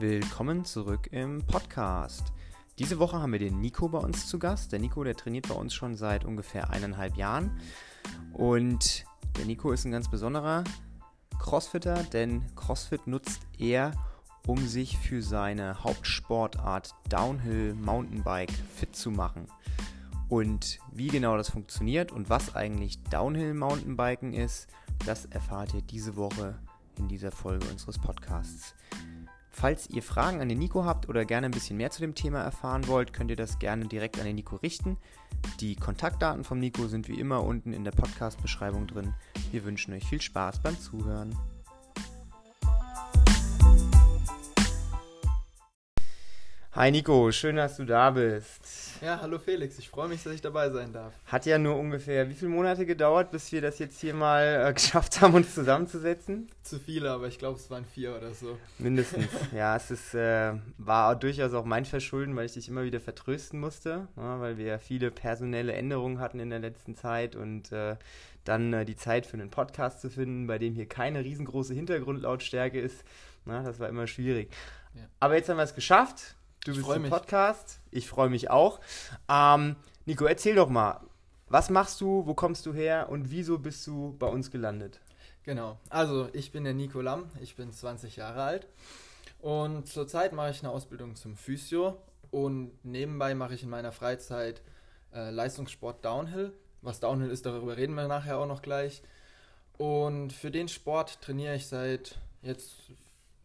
Willkommen zurück im Podcast. Diese Woche haben wir den Nico bei uns zu Gast. Der Nico, der trainiert bei uns schon seit ungefähr eineinhalb Jahren. Und der Nico ist ein ganz besonderer Crossfitter, denn Crossfit nutzt er, um sich für seine Hauptsportart Downhill Mountainbike fit zu machen. Und wie genau das funktioniert und was eigentlich Downhill Mountainbiken ist, das erfahrt ihr diese Woche in dieser Folge unseres Podcasts. Falls ihr Fragen an den Nico habt oder gerne ein bisschen mehr zu dem Thema erfahren wollt, könnt ihr das gerne direkt an den Nico richten. Die Kontaktdaten vom Nico sind wie immer unten in der Podcast-Beschreibung drin. Wir wünschen euch viel Spaß beim Zuhören. Hi Nico, schön, dass du da bist. Ja, hallo Felix, ich freue mich, dass ich dabei sein darf. Hat ja nur ungefähr wie viele Monate gedauert, bis wir das jetzt hier mal äh, geschafft haben, uns zusammenzusetzen? Zu viele, aber ich glaube, es waren vier oder so. Mindestens. ja, es ist, äh, war durchaus auch mein Verschulden, weil ich dich immer wieder vertrösten musste, ja, weil wir ja viele personelle Änderungen hatten in der letzten Zeit und äh, dann äh, die Zeit für einen Podcast zu finden, bei dem hier keine riesengroße Hintergrundlautstärke ist. Na, das war immer schwierig. Ja. Aber jetzt haben wir es geschafft. Du bist im Podcast. Ich freue mich auch. Ähm, Nico, erzähl doch mal, was machst du, wo kommst du her und wieso bist du bei uns gelandet? Genau, also ich bin der Nico Lamm, ich bin 20 Jahre alt und zurzeit mache ich eine Ausbildung zum Physio und nebenbei mache ich in meiner Freizeit äh, Leistungssport Downhill. Was Downhill ist, darüber reden wir nachher auch noch gleich. Und für den Sport trainiere ich seit jetzt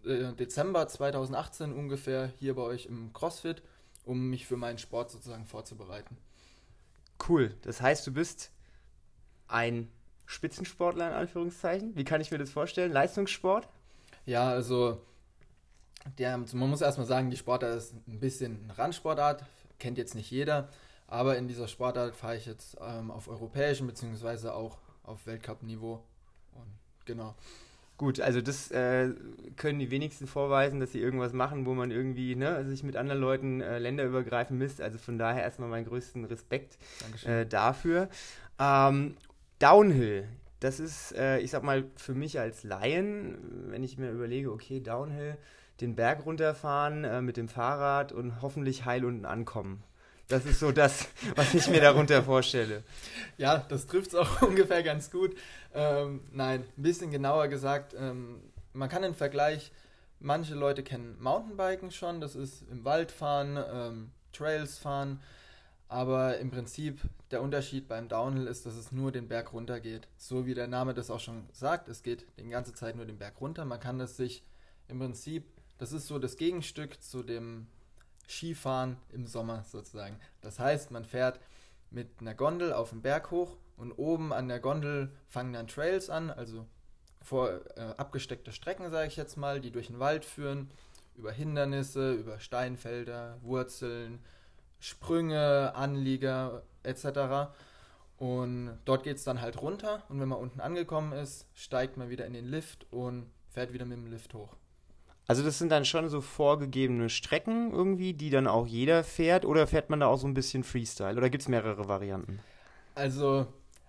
äh, Dezember 2018 ungefähr hier bei euch im CrossFit, um mich für meinen Sport sozusagen vorzubereiten. Cool. Das heißt, du bist ein Spitzensportler in Anführungszeichen. Wie kann ich mir das vorstellen? Leistungssport? Ja, also der, man muss erstmal sagen, die Sportart ist ein bisschen eine Randsportart, kennt jetzt nicht jeder, aber in dieser Sportart fahre ich jetzt ähm, auf europäischem bzw. auch auf Weltcup-Niveau. Genau. Gut, also das äh, können die wenigsten vorweisen, dass sie irgendwas machen, wo man irgendwie ne, sich mit anderen Leuten äh, länderübergreifend misst. Also von daher erstmal meinen größten Respekt äh, dafür. Ähm, Downhill, das ist, äh, ich sag mal, für mich als Laien, wenn ich mir überlege, okay, Downhill, den Berg runterfahren äh, mit dem Fahrrad und hoffentlich heil unten ankommen. Das ist so das, was ich mir darunter vorstelle. Ja, das trifft es auch ungefähr ganz gut. Ähm, nein, ein bisschen genauer gesagt, ähm, man kann den Vergleich, manche Leute kennen Mountainbiken schon, das ist im Wald fahren, ähm, Trails fahren, aber im Prinzip der Unterschied beim Downhill ist, dass es nur den Berg runter geht. So wie der Name das auch schon sagt, es geht die ganze Zeit nur den Berg runter. Man kann das sich im Prinzip, das ist so das Gegenstück zu dem Skifahren im Sommer sozusagen. Das heißt, man fährt mit einer Gondel auf den Berg hoch und oben an der Gondel fangen dann Trails an, also vor äh, abgesteckte Strecken, sage ich jetzt mal, die durch den Wald führen, über Hindernisse, über Steinfelder, Wurzeln, Sprünge, Anlieger etc. Und dort geht es dann halt runter und wenn man unten angekommen ist, steigt man wieder in den Lift und fährt wieder mit dem Lift hoch. Also das sind dann schon so vorgegebene Strecken irgendwie, die dann auch jeder fährt oder fährt man da auch so ein bisschen Freestyle oder gibt es mehrere Varianten? Also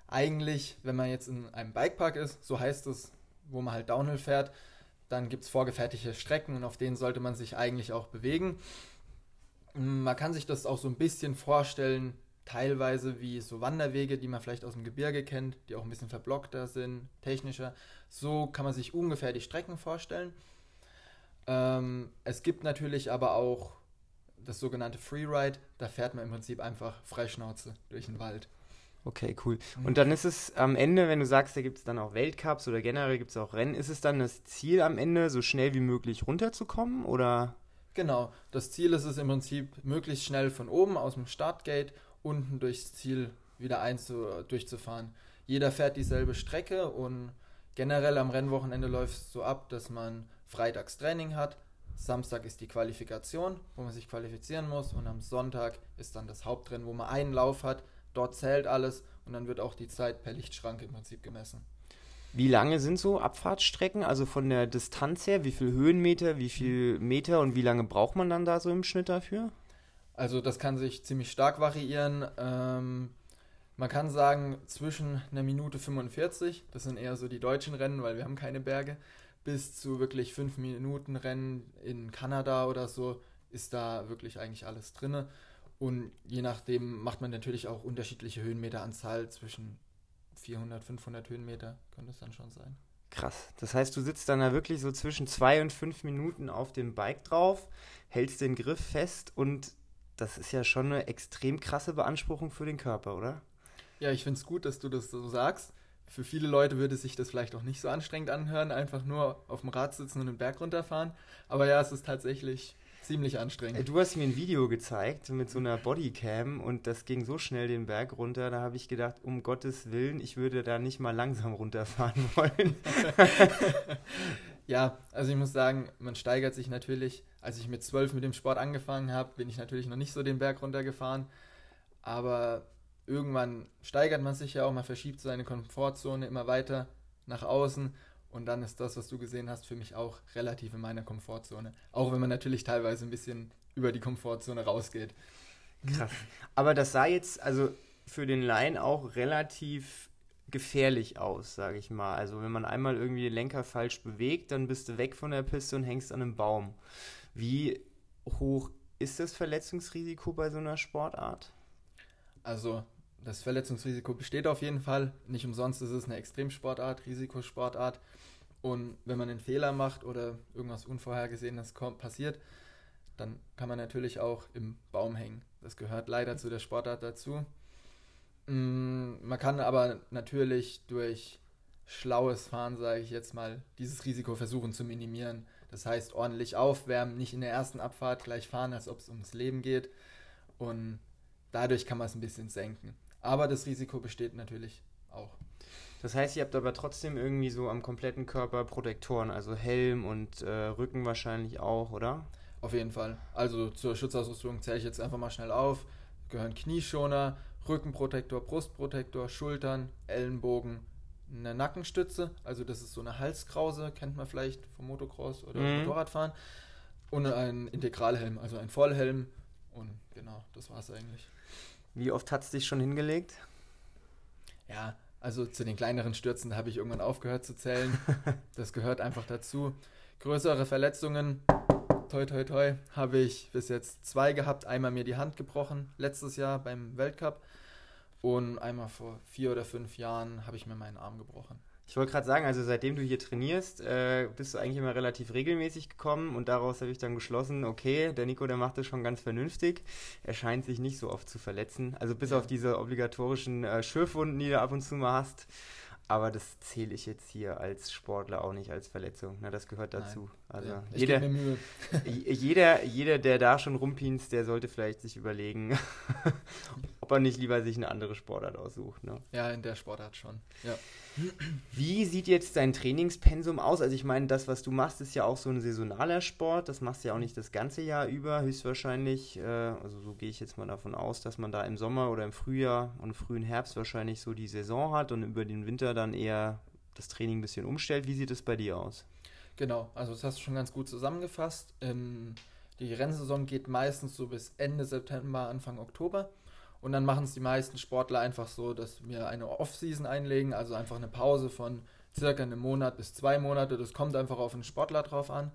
eigentlich, wenn man jetzt in einem Bikepark ist, so heißt es, wo man halt Downhill fährt, dann gibt es vorgefertigte Strecken und auf denen sollte man sich eigentlich auch bewegen. Man kann sich das auch so ein bisschen vorstellen, teilweise wie so Wanderwege, die man vielleicht aus dem Gebirge kennt, die auch ein bisschen verblockter sind, technischer. So kann man sich ungefähr die Strecken vorstellen. Ähm, es gibt natürlich aber auch das sogenannte Freeride, da fährt man im Prinzip einfach Freischnauze durch den Wald. Okay, cool. Mhm. Und dann ist es am Ende, wenn du sagst, da gibt es dann auch Weltcups oder generell gibt es auch Rennen, ist es dann das Ziel am Ende, so schnell wie möglich runterzukommen oder? Genau, das Ziel ist es im Prinzip, möglichst schnell von oben aus dem Startgate unten durchs Ziel wieder einzu durchzufahren. Jeder fährt dieselbe Strecke und generell am Rennwochenende läuft es so ab, dass man freitags Training hat, Samstag ist die Qualifikation, wo man sich qualifizieren muss und am Sonntag ist dann das Hauptrennen, wo man einen Lauf hat, dort zählt alles und dann wird auch die Zeit per Lichtschranke im Prinzip gemessen. Wie lange sind so Abfahrtsstrecken? Also von der Distanz her, wie viel Höhenmeter, wie viel Meter und wie lange braucht man dann da so im Schnitt dafür? Also das kann sich ziemlich stark variieren. Ähm, man kann sagen zwischen einer Minute 45, das sind eher so die deutschen Rennen, weil wir haben keine Berge, bis zu wirklich 5 Minuten Rennen in Kanada oder so ist da wirklich eigentlich alles drin. Und je nachdem macht man natürlich auch unterschiedliche Höhenmeteranzahl zwischen 400, 500 Höhenmeter könnte es dann schon sein. Krass. Das heißt, du sitzt dann da wirklich so zwischen zwei und fünf Minuten auf dem Bike drauf, hältst den Griff fest und das ist ja schon eine extrem krasse Beanspruchung für den Körper, oder? Ja, ich finde es gut, dass du das so sagst. Für viele Leute würde sich das vielleicht auch nicht so anstrengend anhören, einfach nur auf dem Rad sitzen und den Berg runterfahren. Aber ja, es ist tatsächlich ziemlich anstrengend. Du hast mir ein Video gezeigt mit so einer Bodycam und das ging so schnell den Berg runter, da habe ich gedacht, um Gottes Willen, ich würde da nicht mal langsam runterfahren wollen. ja, also ich muss sagen, man steigert sich natürlich. Als ich mit zwölf mit dem Sport angefangen habe, bin ich natürlich noch nicht so den Berg runtergefahren. Aber irgendwann steigert man sich ja auch, man verschiebt seine Komfortzone immer weiter nach außen und dann ist das, was du gesehen hast, für mich auch relativ in meiner Komfortzone. Auch wenn man natürlich teilweise ein bisschen über die Komfortzone rausgeht. Krass. Aber das sah jetzt also für den Laien auch relativ gefährlich aus, sage ich mal. Also wenn man einmal irgendwie den Lenker falsch bewegt, dann bist du weg von der Piste und hängst an einem Baum. Wie hoch ist das Verletzungsrisiko bei so einer Sportart? Also das Verletzungsrisiko besteht auf jeden Fall. Nicht umsonst ist es eine Extremsportart, Risikosportart. Und wenn man einen Fehler macht oder irgendwas Unvorhergesehenes passiert, dann kann man natürlich auch im Baum hängen. Das gehört leider zu der Sportart dazu. Mm, man kann aber natürlich durch schlaues Fahren, sage ich jetzt mal, dieses Risiko versuchen zu minimieren. Das heißt, ordentlich aufwärmen, nicht in der ersten Abfahrt gleich fahren, als ob es ums Leben geht. Und dadurch kann man es ein bisschen senken. Aber das Risiko besteht natürlich auch. Das heißt, ihr habt aber trotzdem irgendwie so am kompletten Körper Protektoren, also Helm und äh, Rücken wahrscheinlich auch, oder? Auf jeden Fall. Also zur Schutzausrüstung zähle ich jetzt einfach mal schnell auf. Gehören Knieschoner, Rückenprotektor, Brustprotektor, Schultern, Ellenbogen, eine Nackenstütze, also das ist so eine Halskrause, kennt man vielleicht vom Motocross oder mhm. Motorradfahren. Und ein Integralhelm, also ein Vollhelm. Und genau, das war es eigentlich. Wie oft hat es dich schon hingelegt? Ja, also zu den kleineren Stürzen habe ich irgendwann aufgehört zu zählen. das gehört einfach dazu. Größere Verletzungen, toi toi toi, habe ich bis jetzt zwei gehabt. Einmal mir die Hand gebrochen, letztes Jahr beim Weltcup. Und einmal vor vier oder fünf Jahren habe ich mir meinen Arm gebrochen. Ich wollte gerade sagen, also seitdem du hier trainierst, äh, bist du eigentlich immer relativ regelmäßig gekommen und daraus habe ich dann geschlossen, okay, der Nico, der macht das schon ganz vernünftig. Er scheint sich nicht so oft zu verletzen. Also bis ja. auf diese obligatorischen äh, Schürfwunden, die du ab und zu mal hast. Aber das zähle ich jetzt hier als Sportler auch nicht als Verletzung. Na, das gehört dazu. Nein. Also ja, jeder, jeder, jeder, der da schon rumpinst, der sollte vielleicht sich überlegen, ob er nicht lieber sich eine andere Sportart aussucht. Ne? Ja, in der Sportart schon. Ja. Wie sieht jetzt dein Trainingspensum aus? Also ich meine, das, was du machst, ist ja auch so ein saisonaler Sport. Das machst du ja auch nicht das ganze Jahr über, höchstwahrscheinlich. Äh, also so gehe ich jetzt mal davon aus, dass man da im Sommer oder im Frühjahr und frühen Herbst wahrscheinlich so die Saison hat und über den Winter dann eher das Training ein bisschen umstellt. Wie sieht es bei dir aus? Genau, also das hast du schon ganz gut zusammengefasst. Ähm, die Rennsaison geht meistens so bis Ende September, Anfang Oktober. Und dann machen es die meisten Sportler einfach so, dass wir eine Off-Season einlegen, also einfach eine Pause von circa einem Monat bis zwei Monate. Das kommt einfach auf den Sportler drauf an.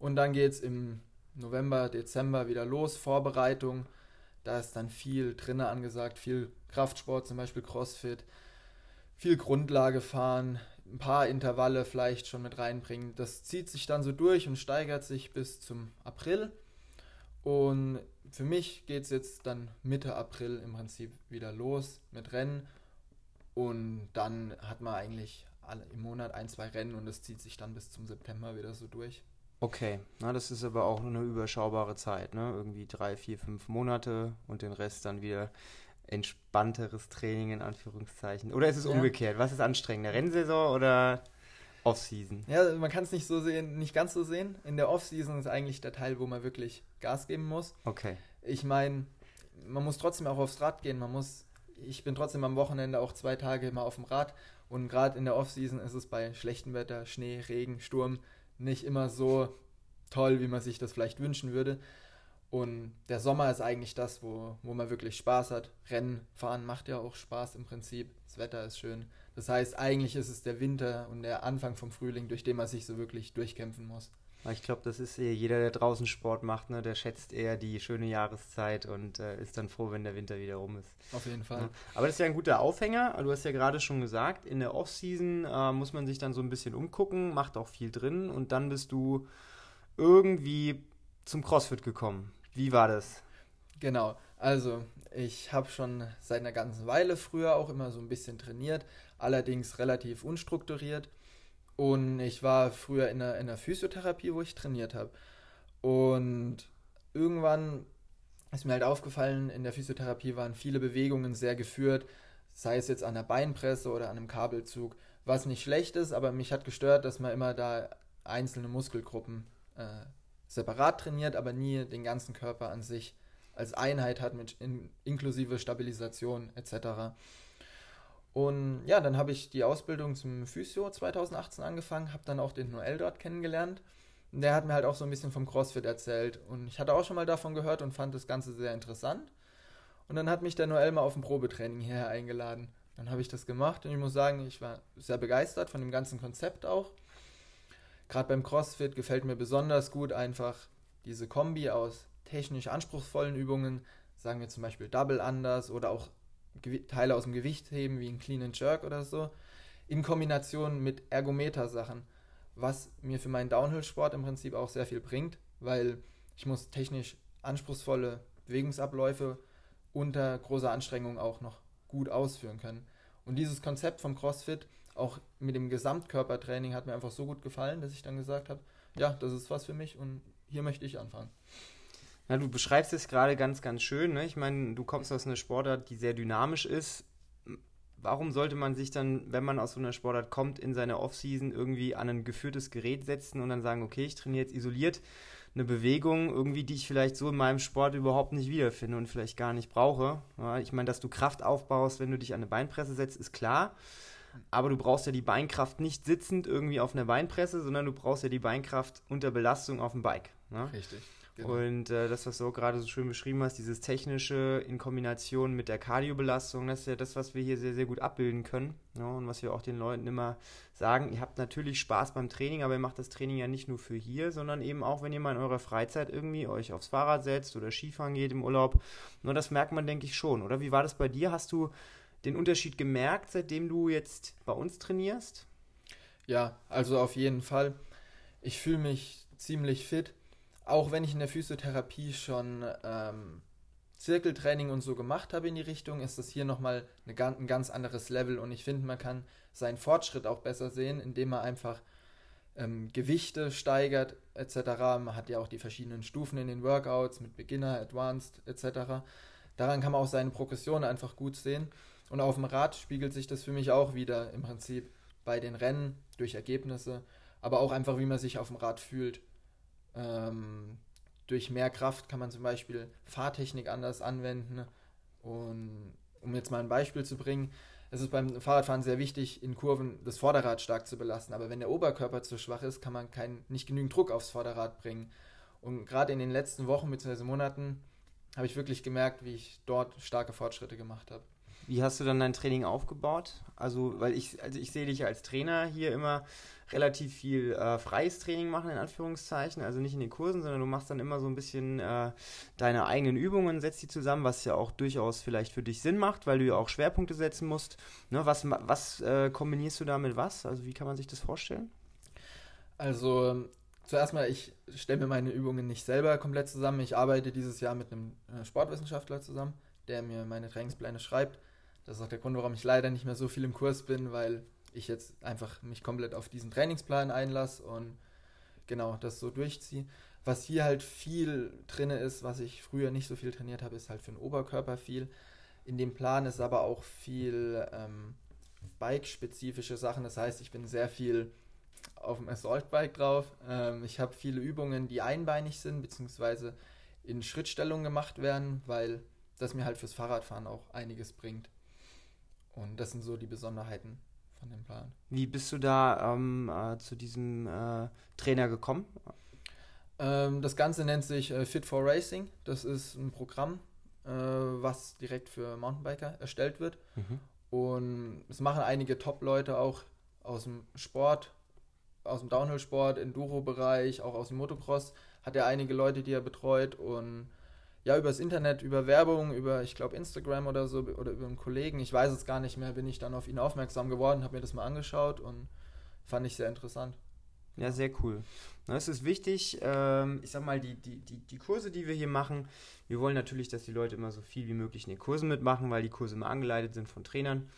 Und dann geht es im November, Dezember wieder los, Vorbereitung. Da ist dann viel drinnen angesagt, viel Kraftsport, zum Beispiel Crossfit, viel Grundlage fahren, ein paar Intervalle vielleicht schon mit reinbringen. Das zieht sich dann so durch und steigert sich bis zum April. Und für mich geht es jetzt dann Mitte April im Prinzip wieder los mit Rennen. Und dann hat man eigentlich alle, im Monat ein, zwei Rennen und das zieht sich dann bis zum September wieder so durch. Okay, na, das ist aber auch eine überschaubare Zeit, ne? Irgendwie drei, vier, fünf Monate und den Rest dann wieder entspannteres Training in Anführungszeichen. Oder ist es ja. umgekehrt? Was ist anstrengender? Rennsaison oder Off-Season. Ja, man kann es nicht so sehen, nicht ganz so sehen. In der Off-Season ist eigentlich der Teil, wo man wirklich Gas geben muss. Okay. Ich meine, man muss trotzdem auch aufs Rad gehen. Man muss, ich bin trotzdem am Wochenende auch zwei Tage immer auf dem Rad. Und gerade in der Off-Season ist es bei schlechtem Wetter, Schnee, Regen, Sturm nicht immer so toll, wie man sich das vielleicht wünschen würde. Und der Sommer ist eigentlich das, wo, wo man wirklich Spaß hat. Rennen fahren macht ja auch Spaß im Prinzip. Das Wetter ist schön. Das heißt, eigentlich ist es der Winter und der Anfang vom Frühling, durch den man sich so wirklich durchkämpfen muss. Ich glaube, das ist eher jeder, der draußen Sport macht, ne, der schätzt eher die schöne Jahreszeit und äh, ist dann froh, wenn der Winter wieder rum ist. Auf jeden Fall. Ja. Aber das ist ja ein guter Aufhänger. Du hast ja gerade schon gesagt, in der Offseason äh, muss man sich dann so ein bisschen umgucken, macht auch viel drin und dann bist du irgendwie zum CrossFit gekommen. Wie war das? Genau. Also, ich habe schon seit einer ganzen Weile früher auch immer so ein bisschen trainiert, allerdings relativ unstrukturiert. Und ich war früher in der, in der Physiotherapie, wo ich trainiert habe. Und irgendwann ist mir halt aufgefallen, in der Physiotherapie waren viele Bewegungen sehr geführt, sei es jetzt an der Beinpresse oder an einem Kabelzug, was nicht schlecht ist, aber mich hat gestört, dass man immer da einzelne Muskelgruppen äh, separat trainiert, aber nie den ganzen Körper an sich als Einheit hat, mit in, inklusive Stabilisation etc. Und ja, dann habe ich die Ausbildung zum Physio 2018 angefangen, habe dann auch den Noel dort kennengelernt. Und der hat mir halt auch so ein bisschen vom CrossFit erzählt. Und ich hatte auch schon mal davon gehört und fand das Ganze sehr interessant. Und dann hat mich der Noel mal auf ein Probetraining hierher eingeladen. Dann habe ich das gemacht und ich muss sagen, ich war sehr begeistert von dem ganzen Konzept auch. Gerade beim CrossFit gefällt mir besonders gut einfach diese Kombi aus technisch anspruchsvollen Übungen, sagen wir zum Beispiel Double Unders oder auch Teile aus dem Gewicht heben, wie ein Clean and Jerk oder so, in Kombination mit Ergometer-Sachen, was mir für meinen Downhill-Sport im Prinzip auch sehr viel bringt, weil ich muss technisch anspruchsvolle Bewegungsabläufe unter großer Anstrengung auch noch gut ausführen können. Und dieses Konzept vom CrossFit, auch mit dem Gesamtkörpertraining, hat mir einfach so gut gefallen, dass ich dann gesagt habe, ja, das ist was für mich und hier möchte ich anfangen. Ja, du beschreibst es gerade ganz, ganz schön. Ne? Ich meine, du kommst aus einer Sportart, die sehr dynamisch ist. Warum sollte man sich dann, wenn man aus so einer Sportart kommt, in seiner Offseason irgendwie an ein geführtes Gerät setzen und dann sagen, okay, ich trainiere jetzt isoliert eine Bewegung, irgendwie, die ich vielleicht so in meinem Sport überhaupt nicht wiederfinde und vielleicht gar nicht brauche. Ja, ich meine, dass du Kraft aufbaust, wenn du dich an eine Beinpresse setzt, ist klar. Aber du brauchst ja die Beinkraft nicht sitzend irgendwie auf einer Beinpresse, sondern du brauchst ja die Beinkraft unter Belastung auf dem Bike. Ne? Richtig. Genau. Und äh, das, was du auch gerade so schön beschrieben hast, dieses Technische in Kombination mit der Kardiobelastung, das ist ja das, was wir hier sehr, sehr gut abbilden können. Ja, ne? und was wir auch den Leuten immer sagen, ihr habt natürlich Spaß beim Training, aber ihr macht das Training ja nicht nur für hier, sondern eben auch, wenn ihr mal in eurer Freizeit irgendwie euch aufs Fahrrad setzt oder Skifahren geht im Urlaub. Nur das merkt man, denke ich, schon. Oder wie war das bei dir? Hast du den Unterschied gemerkt, seitdem du jetzt bei uns trainierst? Ja, also auf jeden Fall. Ich fühle mich ziemlich fit auch wenn ich in der Physiotherapie schon ähm, Zirkeltraining und so gemacht habe in die Richtung, ist das hier nochmal eine, ein ganz anderes Level und ich finde, man kann seinen Fortschritt auch besser sehen, indem man einfach ähm, Gewichte steigert etc. Man hat ja auch die verschiedenen Stufen in den Workouts mit Beginner, Advanced etc. Daran kann man auch seine Progression einfach gut sehen. Und auf dem Rad spiegelt sich das für mich auch wieder im Prinzip bei den Rennen durch Ergebnisse, aber auch einfach, wie man sich auf dem Rad fühlt. Ähm, durch mehr Kraft kann man zum Beispiel Fahrtechnik anders anwenden. Und um jetzt mal ein Beispiel zu bringen, es ist beim Fahrradfahren sehr wichtig, in Kurven das Vorderrad stark zu belasten. Aber wenn der Oberkörper zu schwach ist, kann man kein, nicht genügend Druck aufs Vorderrad bringen. Und gerade in den letzten Wochen bzw. Monaten habe ich wirklich gemerkt, wie ich dort starke Fortschritte gemacht habe. Wie hast du dann dein Training aufgebaut? Also, weil ich, also ich sehe dich als Trainer hier immer relativ viel äh, freies Training machen, in Anführungszeichen, also nicht in den Kursen, sondern du machst dann immer so ein bisschen äh, deine eigenen Übungen, setzt die zusammen, was ja auch durchaus vielleicht für dich Sinn macht, weil du ja auch Schwerpunkte setzen musst. Ne, was was äh, kombinierst du da mit was? Also, wie kann man sich das vorstellen? Also, zuerst mal, ich stelle mir meine Übungen nicht selber komplett zusammen. Ich arbeite dieses Jahr mit einem äh, Sportwissenschaftler zusammen, der mir meine Trainingspläne schreibt. Das ist auch der Grund, warum ich leider nicht mehr so viel im Kurs bin, weil ich jetzt einfach mich komplett auf diesen Trainingsplan einlasse und genau das so durchziehe. Was hier halt viel drin ist, was ich früher nicht so viel trainiert habe, ist halt für den Oberkörper viel. In dem Plan ist aber auch viel ähm, Bike-spezifische Sachen. Das heißt, ich bin sehr viel auf dem Assault-Bike drauf. Ähm, ich habe viele Übungen, die einbeinig sind, beziehungsweise in Schrittstellung gemacht werden, weil das mir halt fürs Fahrradfahren auch einiges bringt. Und das sind so die Besonderheiten von dem Plan. Wie bist du da ähm, äh, zu diesem äh, Trainer gekommen? Ähm, das Ganze nennt sich äh, Fit for Racing. Das ist ein Programm, äh, was direkt für Mountainbiker erstellt wird. Mhm. Und es machen einige Top-Leute auch aus dem Sport, aus dem Downhill-Sport, Enduro-Bereich, auch aus dem Motocross, hat er einige Leute, die er betreut und ja, übers Internet, über Werbung, über, ich glaube, Instagram oder so, oder über einen Kollegen, ich weiß es gar nicht mehr, bin ich dann auf ihn aufmerksam geworden, habe mir das mal angeschaut und fand ich sehr interessant. Ja, sehr cool. Es ist wichtig, ähm, ich sag mal, die, die, die, die Kurse, die wir hier machen, wir wollen natürlich, dass die Leute immer so viel wie möglich in den Kursen mitmachen, weil die Kurse immer angeleitet sind von Trainern.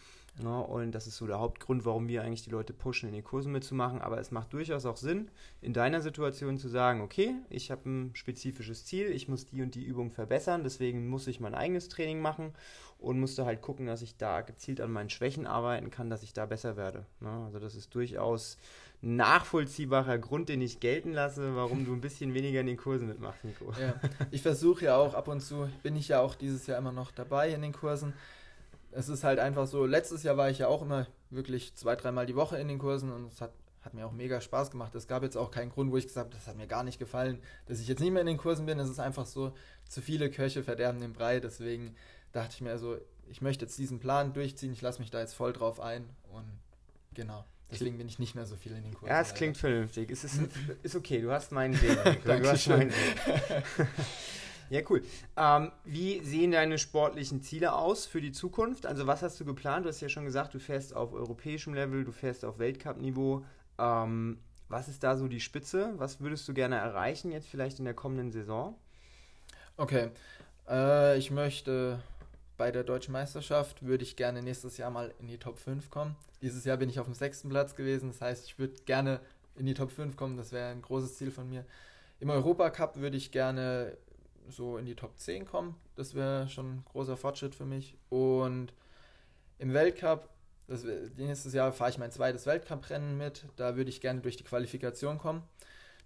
Ja, und das ist so der Hauptgrund, warum wir eigentlich die Leute pushen, in den Kursen mitzumachen. Aber es macht durchaus auch Sinn, in deiner Situation zu sagen, okay, ich habe ein spezifisches Ziel, ich muss die und die Übung verbessern, deswegen muss ich mein eigenes Training machen und musste halt gucken, dass ich da gezielt an meinen Schwächen arbeiten kann, dass ich da besser werde. Ja, also das ist durchaus nachvollziehbarer Grund, den ich gelten lasse, warum du ein bisschen weniger in den Kursen mitmachst, Nico. Ja, ich versuche ja auch ab und zu, bin ich ja auch dieses Jahr immer noch dabei in den Kursen es ist halt einfach so, letztes Jahr war ich ja auch immer wirklich zwei, dreimal die Woche in den Kursen und es hat, hat mir auch mega Spaß gemacht. Es gab jetzt auch keinen Grund, wo ich gesagt habe, das hat mir gar nicht gefallen, dass ich jetzt nicht mehr in den Kursen bin. Es ist einfach so, zu viele Köche verderben den Brei. Deswegen dachte ich mir so, ich möchte jetzt diesen Plan durchziehen, ich lasse mich da jetzt voll drauf ein und genau. Deswegen bin ich nicht mehr so viel in den Kursen. Ja, es klingt vernünftig. Es ist, ist okay, du hast meinen Weg. du hast meinen Weg. Ja, cool. Ähm, wie sehen deine sportlichen Ziele aus für die Zukunft? Also was hast du geplant? Du hast ja schon gesagt, du fährst auf europäischem Level, du fährst auf Weltcup-Niveau. Ähm, was ist da so die Spitze? Was würdest du gerne erreichen jetzt vielleicht in der kommenden Saison? Okay, äh, ich möchte bei der deutschen Meisterschaft würde ich gerne nächstes Jahr mal in die Top 5 kommen. Dieses Jahr bin ich auf dem sechsten Platz gewesen, das heißt, ich würde gerne in die Top 5 kommen, das wäre ein großes Ziel von mir. Im Europacup würde ich gerne so in die Top 10 kommen. Das wäre schon ein großer Fortschritt für mich. Und im Weltcup, das, nächstes Jahr fahre ich mein zweites Weltcuprennen mit. Da würde ich gerne durch die Qualifikation kommen.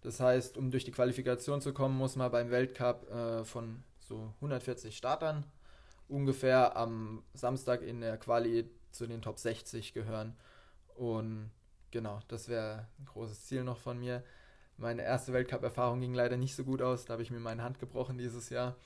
Das heißt, um durch die Qualifikation zu kommen, muss man beim Weltcup äh, von so 140 Startern ungefähr am Samstag in der Quali zu den Top 60 gehören. Und genau, das wäre ein großes Ziel noch von mir. Meine erste Weltcup-Erfahrung ging leider nicht so gut aus. Da habe ich mir meine Hand gebrochen dieses Jahr.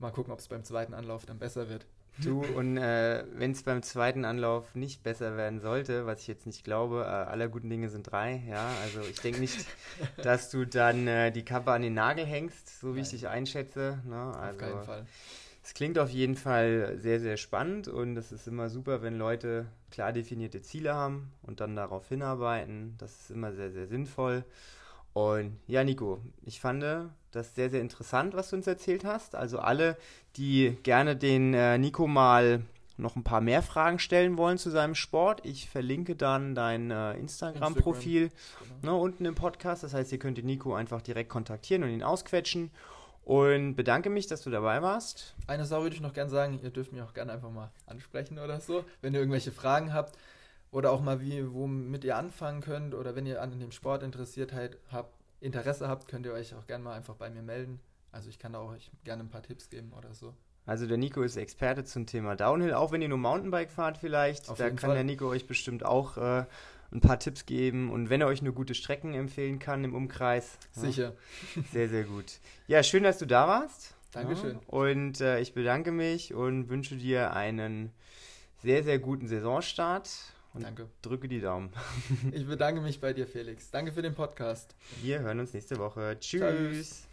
Mal gucken, ob es beim zweiten Anlauf dann besser wird. Du, und äh, wenn es beim zweiten Anlauf nicht besser werden sollte, was ich jetzt nicht glaube, äh, aller guten Dinge sind drei, ja, also ich denke nicht, dass du dann äh, die Kappe an den Nagel hängst, so wie Nein. ich dich einschätze. Ne? Also, Auf keinen Fall. Es klingt auf jeden Fall sehr, sehr spannend und es ist immer super, wenn Leute klar definierte Ziele haben und dann darauf hinarbeiten. Das ist immer sehr, sehr sinnvoll. Und ja, Nico, ich fand das sehr, sehr interessant, was du uns erzählt hast. Also alle, die gerne den äh, Nico mal noch ein paar mehr Fragen stellen wollen zu seinem Sport, ich verlinke dann dein äh, Instagram-Profil Instagram. genau. ne, unten im Podcast. Das heißt, ihr könnt den Nico einfach direkt kontaktieren und ihn ausquetschen und bedanke mich, dass du dabei warst. Eine Sache würde ich noch gerne sagen, ihr dürft mich auch gerne einfach mal ansprechen oder so, wenn ihr irgendwelche Fragen habt oder auch mal wie, womit ihr anfangen könnt oder wenn ihr an dem Sport interessiert habt, Interesse habt, könnt ihr euch auch gerne mal einfach bei mir melden. Also ich kann da auch euch gerne ein paar Tipps geben oder so. Also der Nico ist Experte zum Thema Downhill, auch wenn ihr nur Mountainbike fahrt vielleicht. Auf da kann Fall. der Nico euch bestimmt auch äh, ein paar Tipps geben und wenn er euch nur gute Strecken empfehlen kann im Umkreis. Sicher. Ja, sehr, sehr gut. Ja, schön, dass du da warst. Dankeschön. Ja, und äh, ich bedanke mich und wünsche dir einen sehr, sehr guten Saisonstart. Und Danke. Drücke die Daumen. Ich bedanke mich bei dir, Felix. Danke für den Podcast. Wir hören uns nächste Woche. Tschüss. Tschüss.